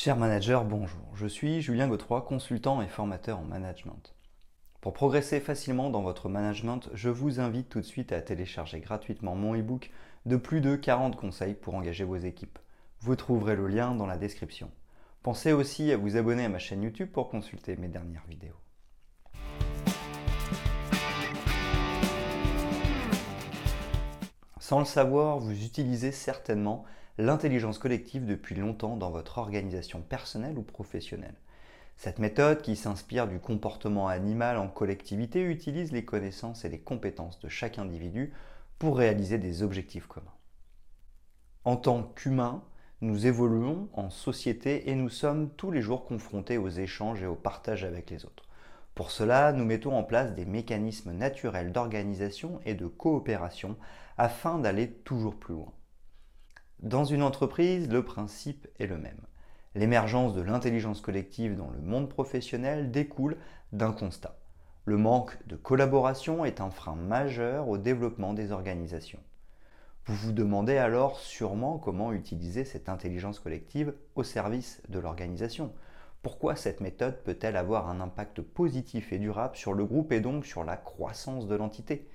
Cher manager, bonjour. Je suis Julien Godefroy, consultant et formateur en management. Pour progresser facilement dans votre management, je vous invite tout de suite à télécharger gratuitement mon e-book de plus de 40 conseils pour engager vos équipes. Vous trouverez le lien dans la description. Pensez aussi à vous abonner à ma chaîne YouTube pour consulter mes dernières vidéos. Sans le savoir, vous utilisez certainement l'intelligence collective depuis longtemps dans votre organisation personnelle ou professionnelle. Cette méthode, qui s'inspire du comportement animal en collectivité, utilise les connaissances et les compétences de chaque individu pour réaliser des objectifs communs. En tant qu'humains, nous évoluons en société et nous sommes tous les jours confrontés aux échanges et au partage avec les autres. Pour cela, nous mettons en place des mécanismes naturels d'organisation et de coopération afin d'aller toujours plus loin. Dans une entreprise, le principe est le même. L'émergence de l'intelligence collective dans le monde professionnel découle d'un constat. Le manque de collaboration est un frein majeur au développement des organisations. Vous vous demandez alors sûrement comment utiliser cette intelligence collective au service de l'organisation. Pourquoi cette méthode peut-elle avoir un impact positif et durable sur le groupe et donc sur la croissance de l'entité?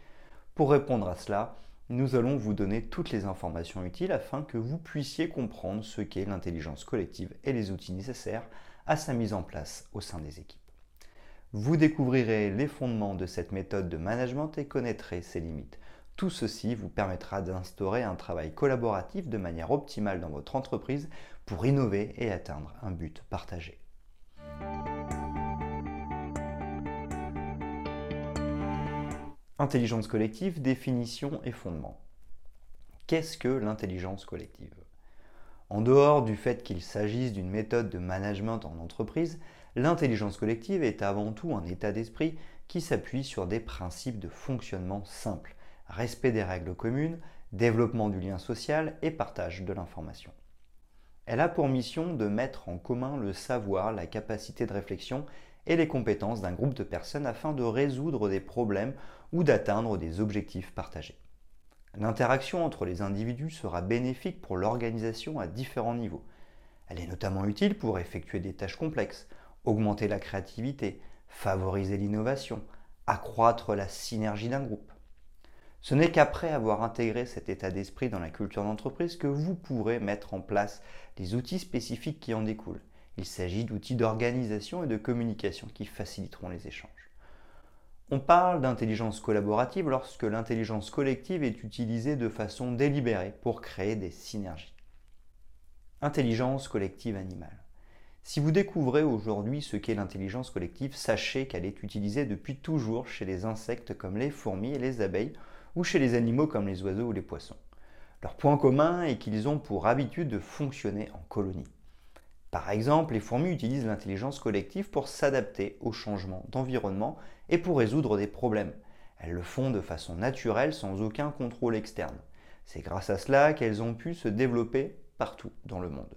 Pour répondre à cela, nous allons vous donner toutes les informations utiles afin que vous puissiez comprendre ce qu'est l'intelligence collective et les outils nécessaires à sa mise en place au sein des équipes. Vous découvrirez les fondements de cette méthode de management et connaîtrez ses limites. Tout ceci vous permettra d'instaurer un travail collaboratif de manière optimale dans votre entreprise pour innover et atteindre un but partagé. Intelligence collective, définition et fondement. Qu'est-ce que l'intelligence collective? En dehors du fait qu'il s'agisse d'une méthode de management en entreprise, l'intelligence collective est avant tout un état d'esprit qui s'appuie sur des principes de fonctionnement simples, respect des règles communes, développement du lien social et partage de l'information. Elle a pour mission de mettre en commun le savoir, la capacité de réflexion et les compétences d'un groupe de personnes afin de résoudre des problèmes ou d'atteindre des objectifs partagés. L'interaction entre les individus sera bénéfique pour l'organisation à différents niveaux. Elle est notamment utile pour effectuer des tâches complexes, augmenter la créativité, favoriser l'innovation, accroître la synergie d'un groupe. Ce n'est qu'après avoir intégré cet état d'esprit dans la culture d'entreprise que vous pourrez mettre en place les outils spécifiques qui en découlent il s'agit d'outils d'organisation et de communication qui faciliteront les échanges. On parle d'intelligence collaborative lorsque l'intelligence collective est utilisée de façon délibérée pour créer des synergies. Intelligence collective animale. Si vous découvrez aujourd'hui ce qu'est l'intelligence collective, sachez qu'elle est utilisée depuis toujours chez les insectes comme les fourmis et les abeilles ou chez les animaux comme les oiseaux ou les poissons. Leur point commun est qu'ils ont pour habitude de fonctionner en colonie. Par exemple, les fourmis utilisent l'intelligence collective pour s'adapter aux changements d'environnement et pour résoudre des problèmes. Elles le font de façon naturelle sans aucun contrôle externe. C'est grâce à cela qu'elles ont pu se développer partout dans le monde.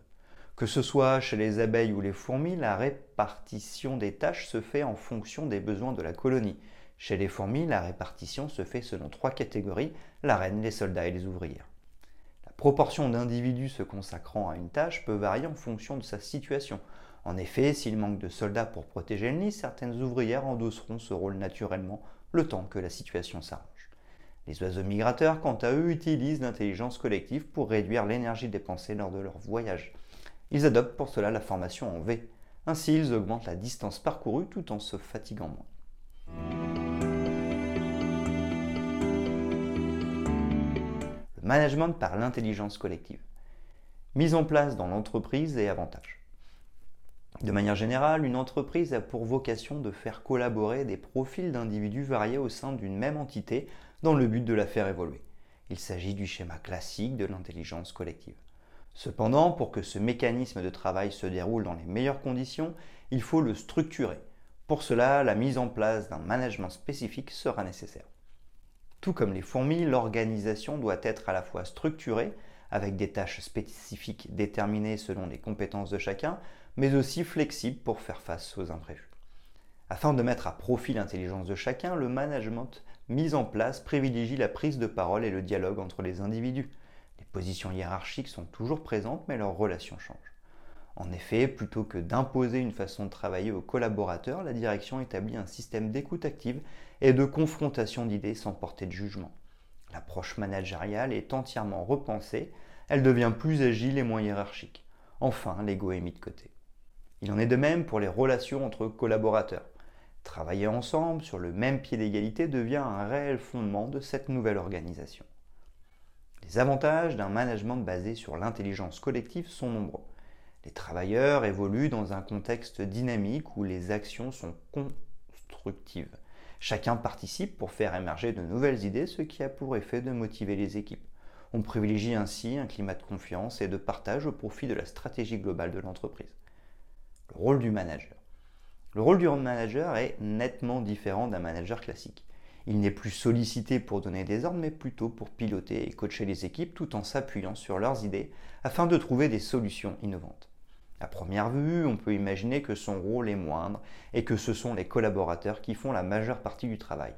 Que ce soit chez les abeilles ou les fourmis, la répartition des tâches se fait en fonction des besoins de la colonie. Chez les fourmis, la répartition se fait selon trois catégories, la reine, les soldats et les ouvrières proportion d'individus se consacrant à une tâche peut varier en fonction de sa situation. En effet, s'il manque de soldats pour protéger le nid, certaines ouvrières endosseront ce rôle naturellement le temps que la situation s'arrange. Les oiseaux migrateurs, quant à eux, utilisent l'intelligence collective pour réduire l'énergie dépensée lors de leur voyage. Ils adoptent pour cela la formation en V. Ainsi, ils augmentent la distance parcourue tout en se fatiguant moins. Management par l'intelligence collective. Mise en place dans l'entreprise et avantages. De manière générale, une entreprise a pour vocation de faire collaborer des profils d'individus variés au sein d'une même entité dans le but de la faire évoluer. Il s'agit du schéma classique de l'intelligence collective. Cependant, pour que ce mécanisme de travail se déroule dans les meilleures conditions, il faut le structurer. Pour cela, la mise en place d'un management spécifique sera nécessaire. Tout comme les fourmis, l'organisation doit être à la fois structurée, avec des tâches spécifiques déterminées selon les compétences de chacun, mais aussi flexible pour faire face aux imprévus. Afin de mettre à profit l'intelligence de chacun, le management mis en place privilégie la prise de parole et le dialogue entre les individus. Les positions hiérarchiques sont toujours présentes, mais leurs relations changent. En effet, plutôt que d'imposer une façon de travailler aux collaborateurs, la direction établit un système d'écoute active et de confrontation d'idées sans porter de jugement. L'approche managériale est entièrement repensée, elle devient plus agile et moins hiérarchique. Enfin, l'ego est mis de côté. Il en est de même pour les relations entre collaborateurs. Travailler ensemble sur le même pied d'égalité devient un réel fondement de cette nouvelle organisation. Les avantages d'un management basé sur l'intelligence collective sont nombreux. Les travailleurs évoluent dans un contexte dynamique où les actions sont constructives. Chacun participe pour faire émerger de nouvelles idées, ce qui a pour effet de motiver les équipes. On privilégie ainsi un climat de confiance et de partage au profit de la stratégie globale de l'entreprise. Le rôle du manager. Le rôle du manager est nettement différent d'un manager classique. Il n'est plus sollicité pour donner des ordres, mais plutôt pour piloter et coacher les équipes tout en s'appuyant sur leurs idées afin de trouver des solutions innovantes. À première vue, on peut imaginer que son rôle est moindre et que ce sont les collaborateurs qui font la majeure partie du travail.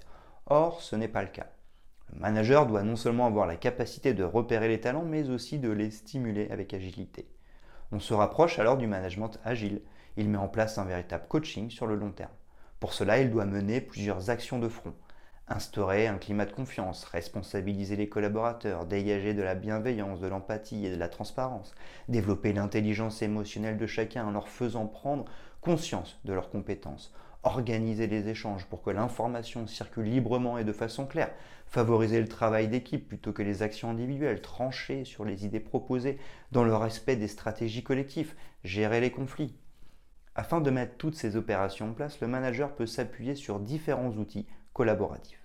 Or, ce n'est pas le cas. Le manager doit non seulement avoir la capacité de repérer les talents, mais aussi de les stimuler avec agilité. On se rapproche alors du management agile. Il met en place un véritable coaching sur le long terme. Pour cela, il doit mener plusieurs actions de front, Instaurer un climat de confiance, responsabiliser les collaborateurs, dégager de la bienveillance, de l'empathie et de la transparence, développer l'intelligence émotionnelle de chacun en leur faisant prendre conscience de leurs compétences, organiser les échanges pour que l'information circule librement et de façon claire, favoriser le travail d'équipe plutôt que les actions individuelles, trancher sur les idées proposées dans le respect des stratégies collectives, gérer les conflits. Afin de mettre toutes ces opérations en place, le manager peut s'appuyer sur différents outils collaboratifs.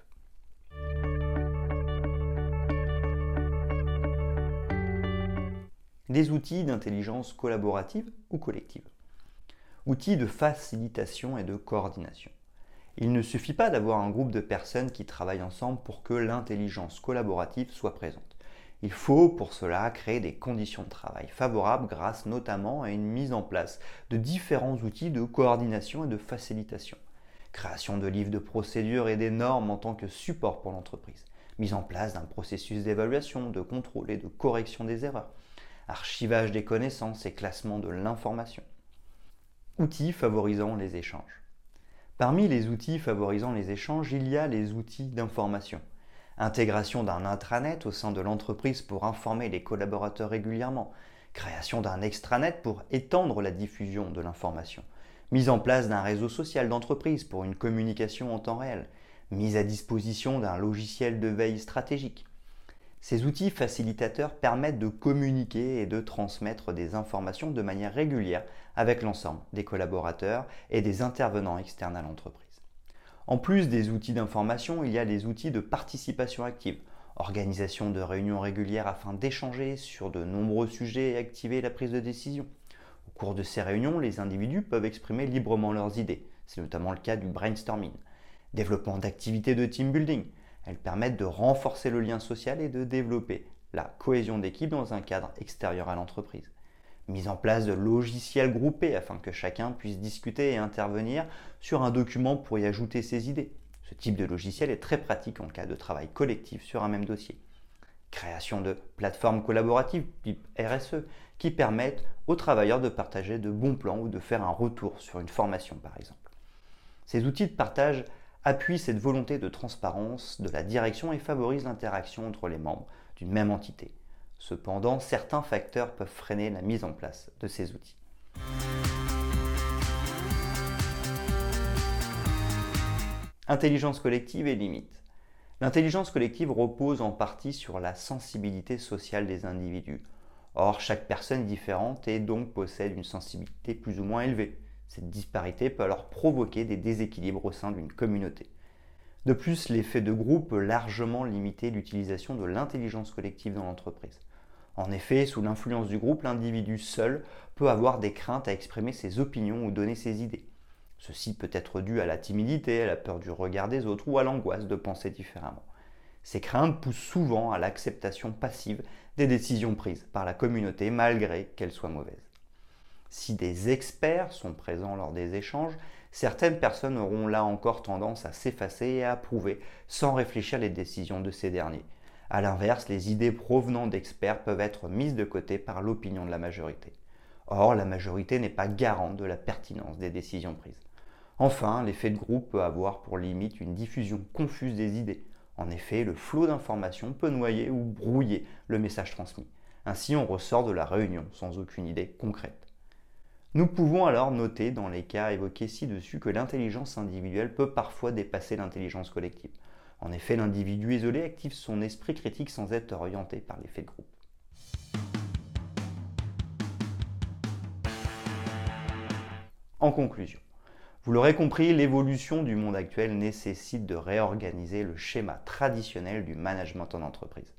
Des outils d'intelligence collaborative ou collective. Outils de facilitation et de coordination. Il ne suffit pas d'avoir un groupe de personnes qui travaillent ensemble pour que l'intelligence collaborative soit présente. Il faut pour cela créer des conditions de travail favorables grâce notamment à une mise en place de différents outils de coordination et de facilitation. Création de livres de procédures et des normes en tant que support pour l'entreprise. Mise en place d'un processus d'évaluation, de contrôle et de correction des erreurs archivage des connaissances et classement de l'information. Outils favorisant les échanges. Parmi les outils favorisant les échanges, il y a les outils d'information. Intégration d'un intranet au sein de l'entreprise pour informer les collaborateurs régulièrement. Création d'un extranet pour étendre la diffusion de l'information. Mise en place d'un réseau social d'entreprise pour une communication en temps réel. Mise à disposition d'un logiciel de veille stratégique. Ces outils facilitateurs permettent de communiquer et de transmettre des informations de manière régulière avec l'ensemble des collaborateurs et des intervenants externes à l'entreprise. En plus des outils d'information, il y a des outils de participation active, organisation de réunions régulières afin d'échanger sur de nombreux sujets et activer la prise de décision. Au cours de ces réunions, les individus peuvent exprimer librement leurs idées. C'est notamment le cas du brainstorming. Développement d'activités de team building, elles permettent de renforcer le lien social et de développer la cohésion d'équipe dans un cadre extérieur à l'entreprise. Mise en place de logiciels groupés afin que chacun puisse discuter et intervenir sur un document pour y ajouter ses idées. Ce type de logiciel est très pratique en cas de travail collectif sur un même dossier. Création de plateformes collaboratives type RSE qui permettent aux travailleurs de partager de bons plans ou de faire un retour sur une formation par exemple. Ces outils de partage appuie cette volonté de transparence de la direction et favorise l'interaction entre les membres d'une même entité. Cependant, certains facteurs peuvent freiner la mise en place de ces outils. Intelligence collective et limites. L'intelligence collective repose en partie sur la sensibilité sociale des individus. Or, chaque personne est différente et donc possède une sensibilité plus ou moins élevée. Cette disparité peut alors provoquer des déséquilibres au sein d'une communauté. De plus, l'effet de groupe peut largement limiter l'utilisation de l'intelligence collective dans l'entreprise. En effet, sous l'influence du groupe, l'individu seul peut avoir des craintes à exprimer ses opinions ou donner ses idées. Ceci peut être dû à la timidité, à la peur du regard des autres ou à l'angoisse de penser différemment. Ces craintes poussent souvent à l'acceptation passive des décisions prises par la communauté malgré qu'elles soient mauvaises. Si des experts sont présents lors des échanges, certaines personnes auront là encore tendance à s'effacer et à approuver sans réfléchir les décisions de ces derniers. A l'inverse, les idées provenant d'experts peuvent être mises de côté par l'opinion de la majorité. Or, la majorité n'est pas garante de la pertinence des décisions prises. Enfin, l'effet de groupe peut avoir pour limite une diffusion confuse des idées. En effet, le flot d'informations peut noyer ou brouiller le message transmis. Ainsi, on ressort de la réunion sans aucune idée concrète. Nous pouvons alors noter dans les cas évoqués ci-dessus que l'intelligence individuelle peut parfois dépasser l'intelligence collective. En effet, l'individu isolé active son esprit critique sans être orienté par l'effet de groupe. En conclusion, vous l'aurez compris, l'évolution du monde actuel nécessite de réorganiser le schéma traditionnel du management en entreprise.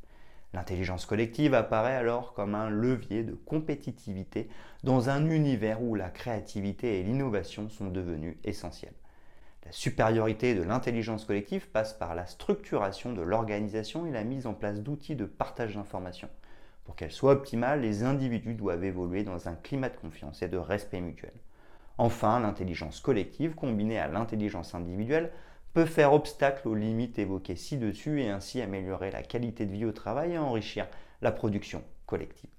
L'intelligence collective apparaît alors comme un levier de compétitivité dans un univers où la créativité et l'innovation sont devenues essentielles. La supériorité de l'intelligence collective passe par la structuration de l'organisation et la mise en place d'outils de partage d'informations. Pour qu'elle soit optimale, les individus doivent évoluer dans un climat de confiance et de respect mutuel. Enfin, l'intelligence collective combinée à l'intelligence individuelle peut faire obstacle aux limites évoquées ci-dessus et ainsi améliorer la qualité de vie au travail et enrichir la production collective.